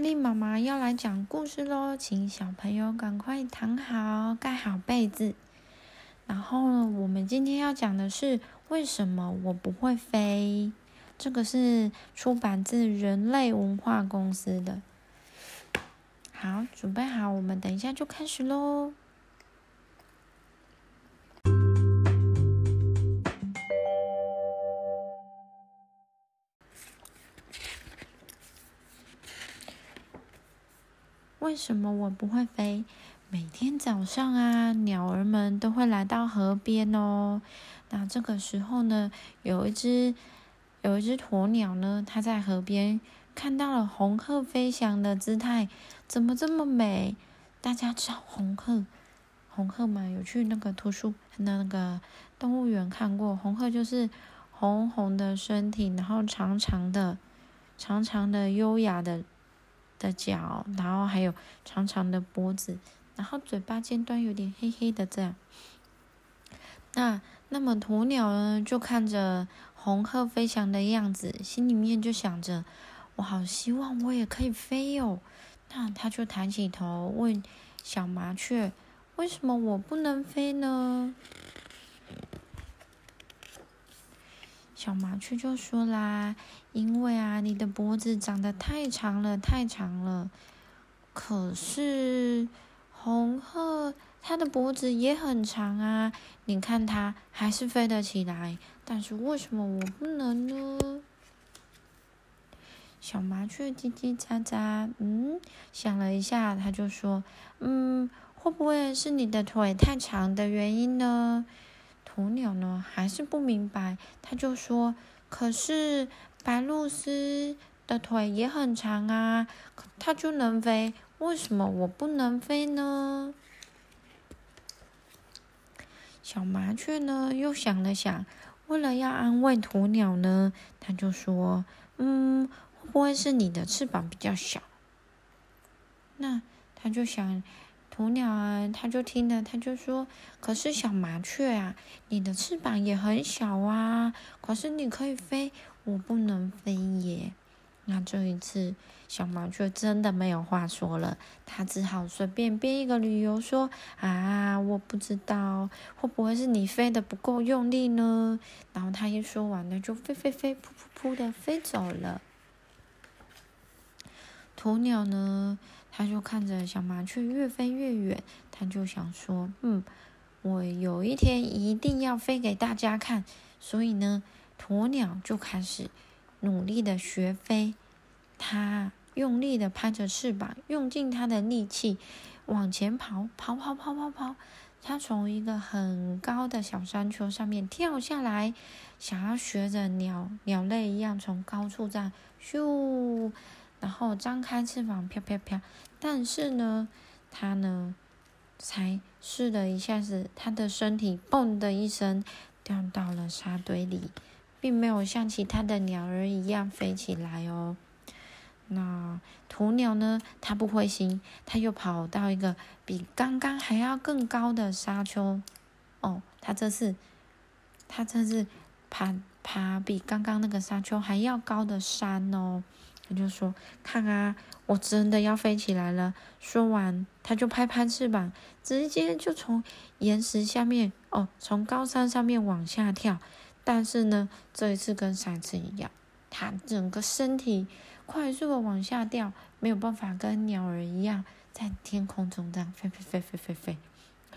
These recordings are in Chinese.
艾丽妈妈要来讲故事喽，请小朋友赶快躺好，盖好被子。然后呢我们今天要讲的是为什么我不会飞？这个是出版自人类文化公司的。好，准备好，我们等一下就开始喽。为什么我不会飞？每天早上啊，鸟儿们都会来到河边哦。那这个时候呢，有一只有一只鸵鸟呢，它在河边看到了红鹤飞翔的姿态，怎么这么美？大家知道红鹤，红鹤嘛，有去那个图书那个动物园看过。红鹤就是红红的身体，然后长长的、长长的、优雅的。的脚，然后还有长长的脖子，然后嘴巴尖端有点黑黑的这样。那那么鸵鸟呢，就看着红鹤飞翔的样子，心里面就想着：我好希望我也可以飞哦。那他就抬起头问小麻雀：为什么我不能飞呢？小麻雀就说啦：“因为啊，你的脖子长得太长了，太长了。可是红鹤它的脖子也很长啊，你看它还是飞得起来。但是为什么我不能呢？”小麻雀叽叽喳喳，嗯，想了一下，他就说：“嗯，会不会是你的腿太长的原因呢？”鸵鸟呢，还是不明白，他就说：“可是白鹭鸶的腿也很长啊，它就能飞，为什么我不能飞呢？”小麻雀呢，又想了想，为了要安慰鸵鸟呢，他就说：“嗯，会不会是你的翅膀比较小？”那他就想。鸵鸟啊，他就听了，他就说：“可是小麻雀啊，你的翅膀也很小啊，可是你可以飞，我不能飞耶。”那这一次，小麻雀真的没有话说了，他只好随便编一个理由说：“啊，我不知道，会不会是你飞得不够用力呢？”然后他一说完了，就飞飞飞，噗噗噗的飞走了。鸵鸟呢？他就看着小麻雀越飞越远，他就想说：“嗯，我有一天一定要飞给大家看。”所以呢，鸵鸟就开始努力的学飞。它用力的拍着翅膀，用尽它的力气往前跑，跑跑跑跑跑。它从一个很高的小山丘上面跳下来，想要学着鸟鸟类一样从高处这样咻。然后张开翅膀飘飘飘，但是呢，它呢才试了一下子，它的身体嘣的一声掉到了沙堆里，并没有像其他的鸟儿一样飞起来哦。那鸵鸟呢？它不灰心，它又跑到一个比刚刚还要更高的沙丘。哦，它这次，它这次爬爬比刚刚那个沙丘还要高的山哦。他就说：“看啊，我真的要飞起来了！”说完，他就拍拍翅膀，直接就从岩石下面哦，从高山上面往下跳。但是呢，这一次跟上次一样，他整个身体快速的往下掉，没有办法跟鸟儿一样在天空中这样飞飞飞飞飞飞，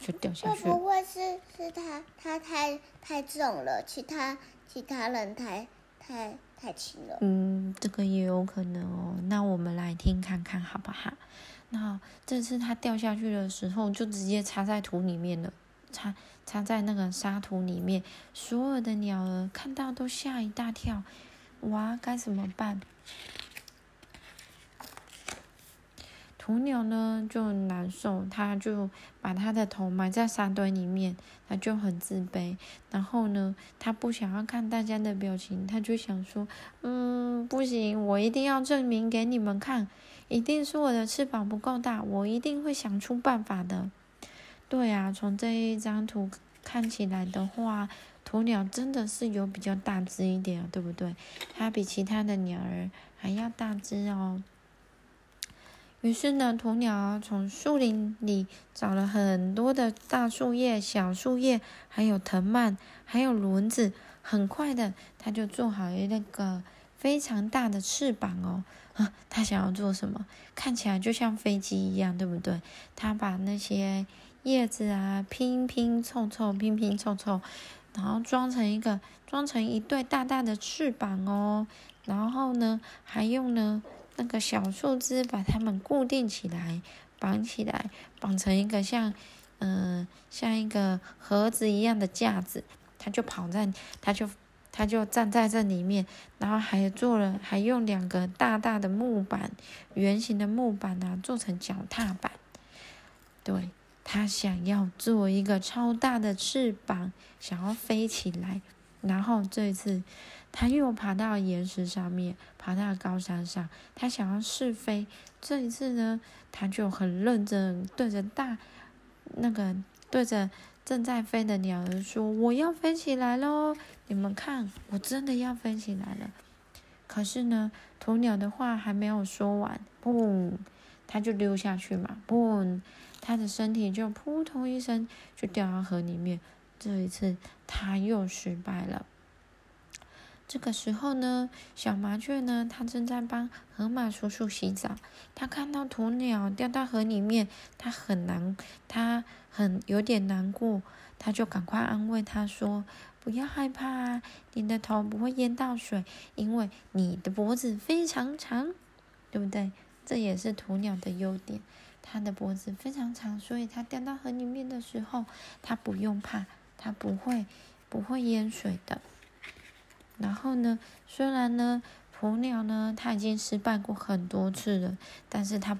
就掉下去。会不会是是他他太太重了？其他其他人太太。太轻了，嗯，这个也有可能哦。那我们来听看看好不好？那这次它掉下去的时候，就直接插在土里面了，插插在那个沙土里面。所有的鸟儿看到都吓一大跳，哇，该怎么办？鸵鸟呢就很难受，它就把它的头埋在沙堆里面，它就很自卑。然后呢，它不想要看大家的表情，它就想说：“嗯，不行，我一定要证明给你们看，一定是我的翅膀不够大，我一定会想出办法的。”对啊，从这一张图看起来的话，鸵鸟真的是有比较大只一点，对不对？它比其他的鸟儿还要大只哦。于是呢，鸵鸟从树林里找了很多的大树叶、小树叶，还有藤蔓，还有轮子。很快的，它就做好了那个非常大的翅膀哦。啊，它想要做什么？看起来就像飞机一样，对不对？它把那些叶子啊拼拼凑凑，拼拼凑凑，然后装成一个，装成一对大大的翅膀哦。然后呢，还用呢那个小树枝把它们固定起来，绑起来，绑成一个像，嗯，像一个盒子一样的架子。它就跑在，它就，它就站在这里面，然后还做了，还用两个大大的木板，圆形的木板啊，做成脚踏板。对，它想要做一个超大的翅膀，想要飞起来。然后这次，他又爬到岩石上面，爬到高山上，他想要试飞。这一次呢，他就很认真对着大，那个对着正在飞的鸟儿说：“我要飞起来喽！你们看，我真的要飞起来了。”可是呢，鸵鸟的话还没有说完，嘣，它就溜下去嘛，嘣，它的身体就扑通一声就掉到河里面。这一次，他又失败了。这个时候呢，小麻雀呢，它正在帮河马叔叔洗澡。它看到鸵鸟掉到河里面，它很难，它很有点难过。它就赶快安慰它说：“不要害怕啊，你的头不会淹到水，因为你的脖子非常长，对不对？这也是鸵鸟的优点，它的脖子非常长，所以它掉到河里面的时候，它不用怕。”它不会，不会淹水的。然后呢，虽然呢，鸵鸟呢，它已经失败过很多次了，但是它，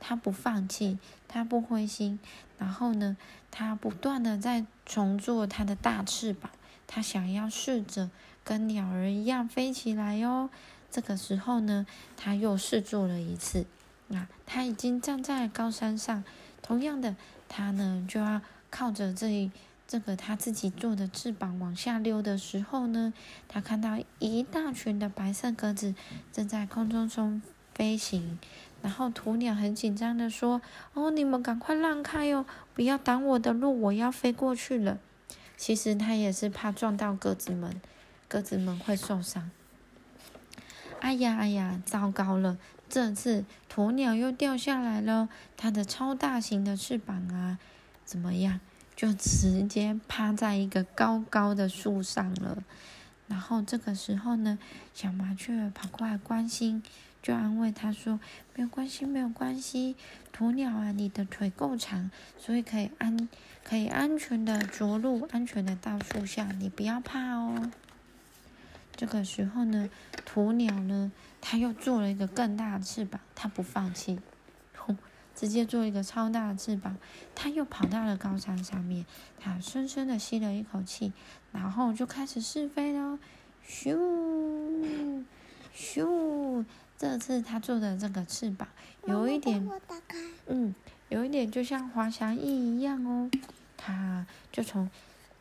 它不放弃，它不灰心。然后呢，它不断的在重做它的大翅膀，它想要试着跟鸟儿一样飞起来哟。这个时候呢，它又试做了一次。啊，它已经站在高山上，同样的，它呢就要靠着这一。这个他自己做的翅膀往下溜的时候呢，他看到一大群的白色鸽子正在空中中飞行，然后鸵鸟很紧张的说：“哦，你们赶快让开哟，不要挡我的路，我要飞过去了。”其实他也是怕撞到鸽子们，鸽子们会受伤。哎呀哎呀，糟糕了！这次鸵鸟又掉下来了，它的超大型的翅膀啊，怎么样？就直接趴在一个高高的树上了，然后这个时候呢，小麻雀跑过来关心，就安慰他说：“没有关系，没有关系，鸵鸟啊，你的腿够长，所以可以安可以安全的着陆，安全的到树下，你不要怕哦。”这个时候呢，鸵鸟呢，它又做了一个更大的翅膀，它不放弃。直接做一个超大的翅膀，它又跑到了高山上面，它深深的吸了一口气，然后就开始试飞了，咻咻！这次它做的这个翅膀有一点，嗯，有一点就像滑翔翼一样哦，它就从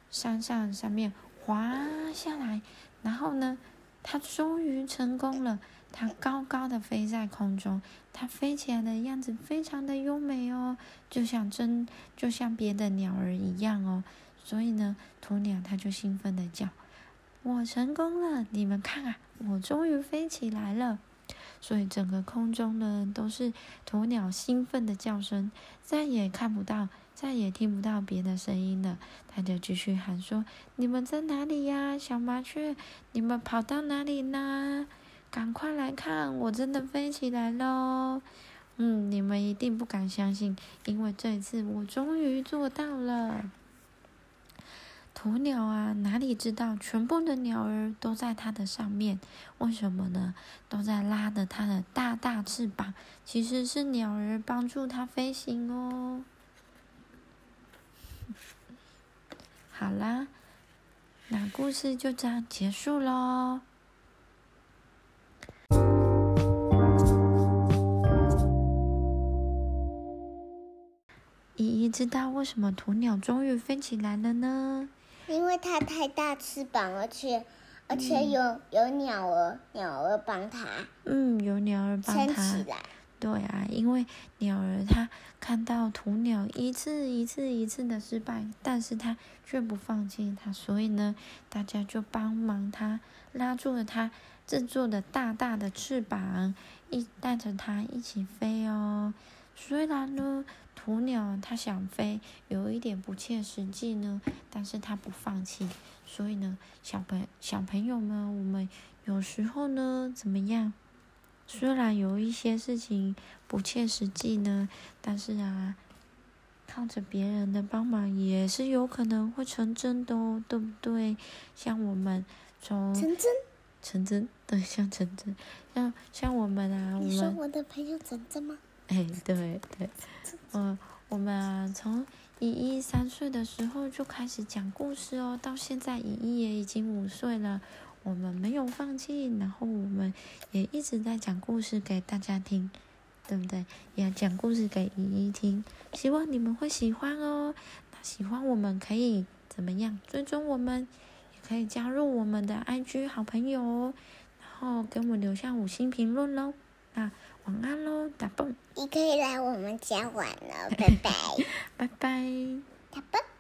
山上上面滑下来，然后呢，它终于成功了。它高高的飞在空中，它飞起来的样子非常的优美哦，就像真，就像别的鸟儿一样哦。所以呢，鸵鸟它就兴奋的叫：“我成功了！你们看啊，我终于飞起来了！”所以整个空中呢都是鸵鸟兴奋的叫声，再也看不到，再也听不到别的声音了。他就继续喊说：“你们在哪里呀，小麻雀？你们跑到哪里呢？”赶快来看，我真的飞起来喽！嗯，你们一定不敢相信，因为这一次我终于做到了。鸵鸟啊，哪里知道，全部的鸟儿都在它的上面，为什么呢？都在拉着它的大大翅膀，其实是鸟儿帮助它飞行哦。好啦，那故事就这样结束喽。依依知道为什么鸵鸟终于飞起来了呢？因为它太大翅膀，而且而且有有鸟儿鸟儿帮它，嗯，有鸟儿帮它撑起来。对啊，因为鸟儿它看到鸵鸟一次一次一次的失败，但是它却不放弃它，所以呢，大家就帮忙它拉住了它制作的大大的翅膀，一带着它一起飞哦。虽然呢，鸵鸟它想飞有一点不切实际呢，但是它不放弃。所以呢，小朋小朋友们，我们有时候呢，怎么样？虽然有一些事情不切实际呢，但是啊，靠着别人的帮忙也是有可能会成真的哦，对不对？像我们从成真，成真，对，像成真，像像我们啊，我你说们我的朋友成真吗？哎，对对，嗯，我们啊，从依依三岁的时候就开始讲故事哦，到现在依依也已经五岁了，我们没有放弃，然后我们也一直在讲故事给大家听，对不对？也讲故事给依依听，希望你们会喜欢哦。那喜欢我们可以怎么样？追踪我们，也可以加入我们的 IG 好朋友哦，然后给我们留下五星评论喽。那晚安喽，打蹦，你可以来我们家玩了，拜拜，拜拜。打啵。